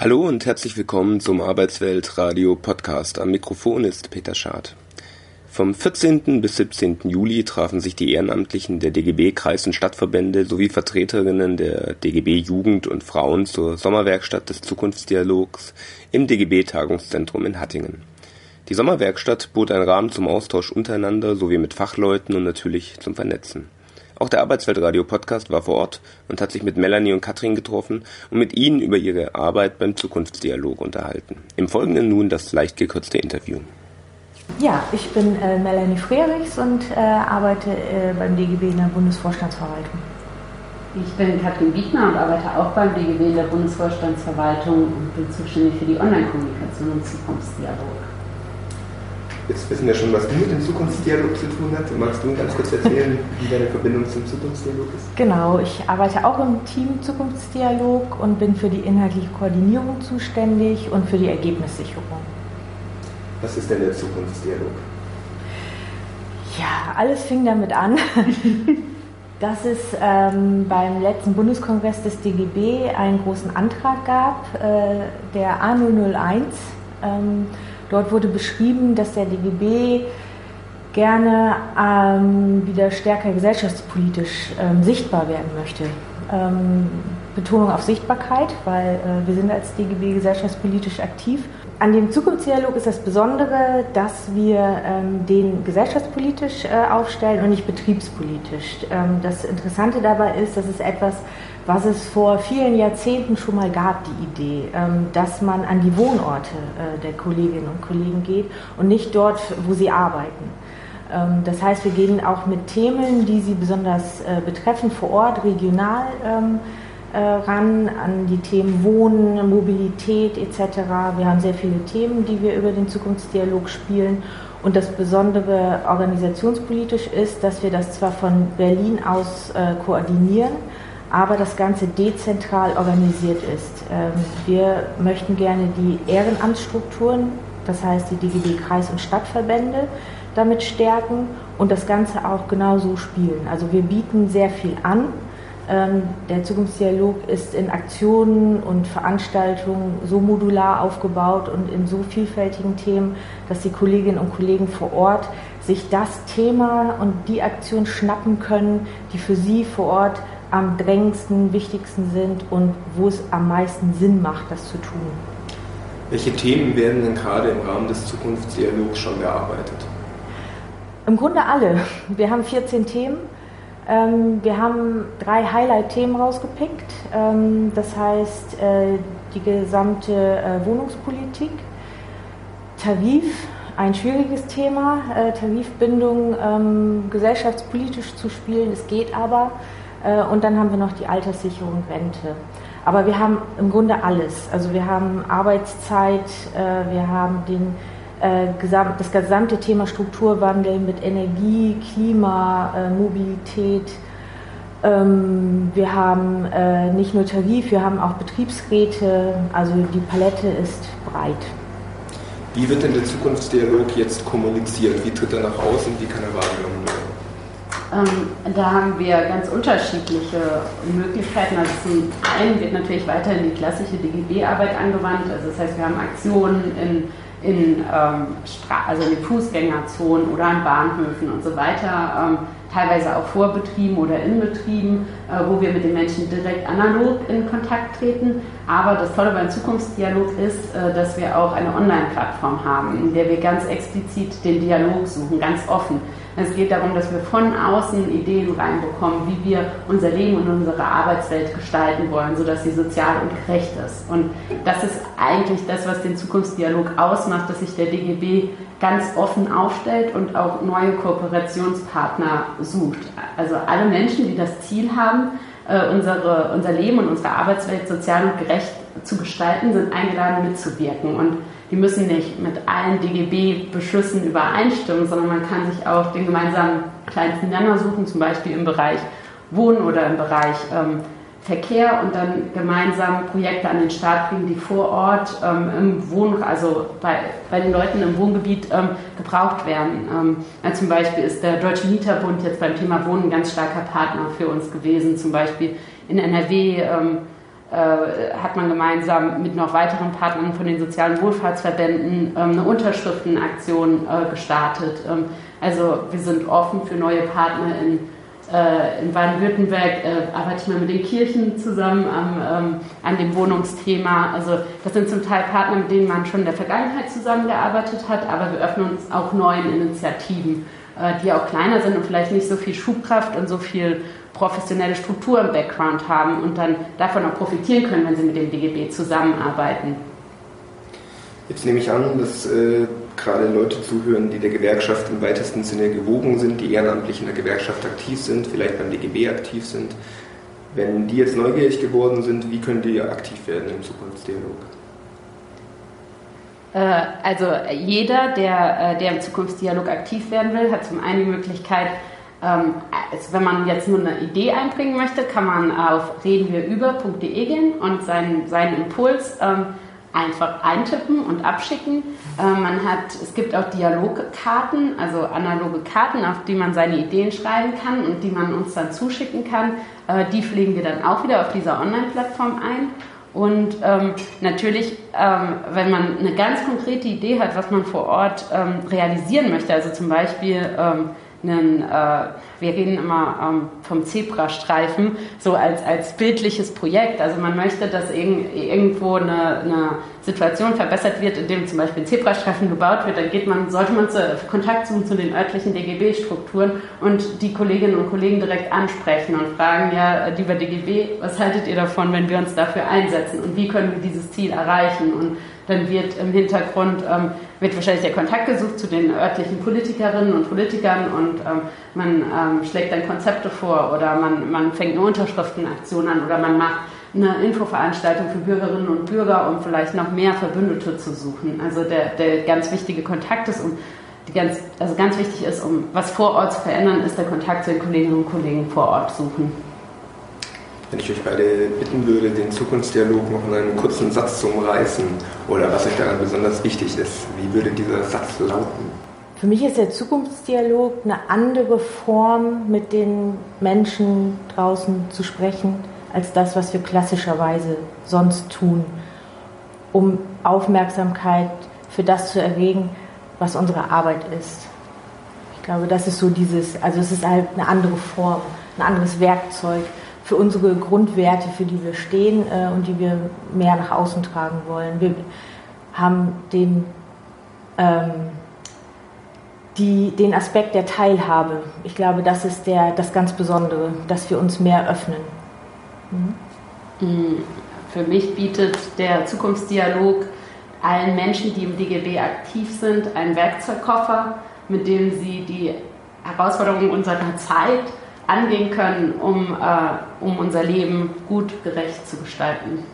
Hallo und herzlich willkommen zum Arbeitswelt Radio Podcast. Am Mikrofon ist Peter Schad. Vom 14. bis 17. Juli trafen sich die Ehrenamtlichen der DGB Kreis- und Stadtverbände sowie Vertreterinnen der DGB Jugend und Frauen zur Sommerwerkstatt des Zukunftsdialogs im DGB Tagungszentrum in Hattingen. Die Sommerwerkstatt bot einen Rahmen zum Austausch untereinander sowie mit Fachleuten und natürlich zum Vernetzen. Auch der Arbeitsweltradio-Podcast war vor Ort und hat sich mit Melanie und Katrin getroffen und mit ihnen über ihre Arbeit beim Zukunftsdialog unterhalten. Im Folgenden nun das leicht gekürzte Interview. Ja, ich bin äh, Melanie Frerichs und äh, arbeite äh, beim DGB in der Bundesvorstandsverwaltung. Ich bin Katrin Biegner und arbeite auch beim DGB in der Bundesvorstandsverwaltung und bin zuständig für die Online-Kommunikation und Zukunftsdialog. Jetzt wissen wir schon, was du mit dem Zukunftsdialog zu tun hast. Magst du ganz kurz erzählen, wie deine Verbindung zum Zukunftsdialog ist? Genau, ich arbeite auch im Team Zukunftsdialog und bin für die inhaltliche Koordinierung zuständig und für die Ergebnissicherung. Was ist denn der Zukunftsdialog? Ja, alles fing damit an, dass es ähm, beim letzten Bundeskongress des DGB einen großen Antrag gab, äh, der A001. Ähm, Dort wurde beschrieben, dass der DGB gerne ähm, wieder stärker gesellschaftspolitisch ähm, sichtbar werden möchte. Ähm, Betonung auf Sichtbarkeit, weil äh, wir sind als DGB gesellschaftspolitisch aktiv. An dem Zukunftsdialog ist das Besondere, dass wir ähm, den gesellschaftspolitisch äh, aufstellen und nicht betriebspolitisch. Ähm, das Interessante dabei ist, dass es etwas was es vor vielen Jahrzehnten schon mal gab, die Idee, ähm, dass man an die Wohnorte äh, der Kolleginnen und Kollegen geht und nicht dort, wo sie arbeiten. Ähm, das heißt, wir gehen auch mit Themen, die sie besonders äh, betreffen, vor Ort, regional ähm, äh, ran, an die Themen Wohnen, Mobilität etc. Wir haben sehr viele Themen, die wir über den Zukunftsdialog spielen. Und das Besondere organisationspolitisch ist, dass wir das zwar von Berlin aus koordinieren, aber das Ganze dezentral organisiert ist. Ähm, wir möchten gerne die Ehrenamtsstrukturen, das heißt die DGB Kreis- und Stadtverbände, damit stärken und das Ganze auch genauso spielen. Also wir bieten sehr viel an. Ähm, der Zukunftsdialog ist in Aktionen und Veranstaltungen so modular aufgebaut und in so vielfältigen Themen, dass die Kolleginnen und Kollegen vor Ort sich das Thema und die Aktion schnappen können, die für sie vor Ort am drängendsten, wichtigsten sind und wo es am meisten Sinn macht, das zu tun. Welche Themen werden denn gerade im Rahmen des Zukunftsdialogs schon bearbeitet? Im Grunde alle. Wir haben 14 Themen. Ähm, wir haben drei Highlight-Themen rausgepickt. Ähm, das heißt, äh, die gesamte äh, Wohnungspolitik, Tarif, ein schwieriges Thema, äh, Tarifbindung ähm, gesellschaftspolitisch zu spielen. Es geht aber. Äh, und dann haben wir noch die Alterssicherung, Rente. Aber wir haben im Grunde alles. Also wir haben Arbeitszeit, äh, wir haben den, äh, das gesamte Thema Strukturwandel mit Energie, Klima, Mobilität. Ähm, wir haben nicht nur Tarif, wir haben auch Betriebsräte. Also die Palette ist breit. Wie wird denn der Zukunftsdialog jetzt kommuniziert? Wie tritt er nach außen? Wie kann er wahrgenommen werden? Ähm, da haben wir ganz unterschiedliche Möglichkeiten. Also zum einen wird natürlich weiterhin die klassische DGB-Arbeit angewandt. Also das heißt, wir haben Aktionen in, in, ähm, also in den Fußgängerzonen oder an Bahnhöfen und so weiter. Ähm, teilweise auch Vorbetrieben oder in Betrieben, äh, wo wir mit den Menschen direkt analog in Kontakt treten. Aber das Tolle beim Zukunftsdialog ist, äh, dass wir auch eine Online-Plattform haben, in der wir ganz explizit den Dialog suchen, ganz offen. Es geht darum, dass wir von außen Ideen reinbekommen, wie wir unser Leben und unsere Arbeitswelt gestalten wollen, sodass sie sozial und gerecht ist. Und das ist eigentlich das, was den Zukunftsdialog ausmacht, dass sich der DGB ganz offen aufstellt und auch neue Kooperationspartner sucht. Also alle Menschen, die das Ziel haben, äh, unsere, unser Leben und unsere Arbeitswelt sozial und gerecht zu gestalten, sind eingeladen mitzuwirken. Und die müssen nicht mit allen DGB-Beschlüssen übereinstimmen, sondern man kann sich auch den gemeinsamen kleinsten Nenner suchen, zum Beispiel im Bereich Wohnen oder im Bereich ähm, Verkehr und dann gemeinsam Projekte an den Start bringen, die vor Ort ähm, im Wohn, also bei, bei den Leuten im Wohngebiet ähm, gebraucht werden. Ja, zum Beispiel ist der Deutsche Mieterbund jetzt beim Thema Wohnen ein ganz starker Partner für uns gewesen. Zum Beispiel in NRW ähm, äh, hat man gemeinsam mit noch weiteren Partnern von den sozialen Wohlfahrtsverbänden ähm, eine Unterschriftenaktion äh, gestartet. Ähm, also wir sind offen für neue Partner in, äh, in Baden-Württemberg, äh, arbeite ich mal mit den Kirchen zusammen am, ähm, an dem Wohnungsthema. Also das sind zum Teil Partner, mit denen man schon in der Vergangenheit zusammengearbeitet hat, aber wir öffnen uns auch neuen Initiativen, äh, die auch kleiner sind und vielleicht nicht so viel Schubkraft und so viel professionelle Struktur im Background haben und dann davon auch profitieren können, wenn sie mit dem DGB zusammenarbeiten. Jetzt nehme ich an, dass äh, gerade Leute zuhören, die der Gewerkschaft im weitesten Sinne gewogen sind, die ehrenamtlich in der Gewerkschaft aktiv sind, vielleicht beim DGB aktiv sind. Wenn die jetzt neugierig geworden sind, wie können die aktiv werden im Zukunftsdialog? Äh, also jeder, der, äh, der im Zukunftsdialog aktiv werden will, hat zum einen die Möglichkeit, ähm, also wenn man jetzt nur eine Idee einbringen möchte, kann man auf redenwirüber.de gehen und seinen, seinen Impuls ähm, einfach eintippen und abschicken. Ähm, man hat, es gibt auch Dialogkarten, also analoge Karten, auf die man seine Ideen schreiben kann und die man uns dann zuschicken kann. Äh, die pflegen wir dann auch wieder auf dieser Online-Plattform ein. Und ähm, natürlich, ähm, wenn man eine ganz konkrete Idee hat, was man vor Ort ähm, realisieren möchte, also zum Beispiel ähm, einen, äh, wir reden immer ähm, vom Zebrastreifen, so als, als bildliches Projekt. Also man möchte, dass irg irgendwo eine, eine Situation verbessert wird, indem zum Beispiel Zebrastreifen gebaut wird, dann geht man, sollte man zu, Kontakt suchen zu den örtlichen DGB-Strukturen und die Kolleginnen und Kollegen direkt ansprechen und fragen, ja, lieber DGB, was haltet ihr davon, wenn wir uns dafür einsetzen und wie können wir dieses Ziel erreichen? Und dann wird im Hintergrund ähm, wird wahrscheinlich der Kontakt gesucht zu den örtlichen Politikerinnen und Politikern und ähm, man ähm, schlägt dann Konzepte vor oder man, man fängt eine Unterschriftenaktion an oder man macht eine Infoveranstaltung für Bürgerinnen und Bürger, um vielleicht noch mehr Verbündete zu suchen. Also der, der ganz wichtige Kontakt ist, um die ganz, also ganz wichtig ist, um was vor Ort zu verändern, ist der Kontakt zu den Kolleginnen und Kollegen vor Ort suchen. Wenn ich euch beide bitten würde, den Zukunftsdialog noch in einem kurzen Satz zu umreißen oder was euch daran besonders wichtig ist, wie würde dieser Satz lauten? Für mich ist der Zukunftsdialog eine andere Form, mit den Menschen draußen zu sprechen, als das, was wir klassischerweise sonst tun, um Aufmerksamkeit für das zu erregen, was unsere Arbeit ist. Ich glaube, das ist so dieses, also es ist halt eine andere Form, ein anderes Werkzeug für unsere Grundwerte, für die wir stehen äh, und die wir mehr nach außen tragen wollen. Wir haben den, ähm, die, den Aspekt der Teilhabe. Ich glaube, das ist der, das ganz Besondere, dass wir uns mehr öffnen. Mhm. Für mich bietet der Zukunftsdialog allen Menschen, die im DGB aktiv sind, einen Werkzeugkoffer, mit dem sie die Herausforderungen unserer Zeit angehen können, um, äh, um unser Leben gut, gerecht zu gestalten.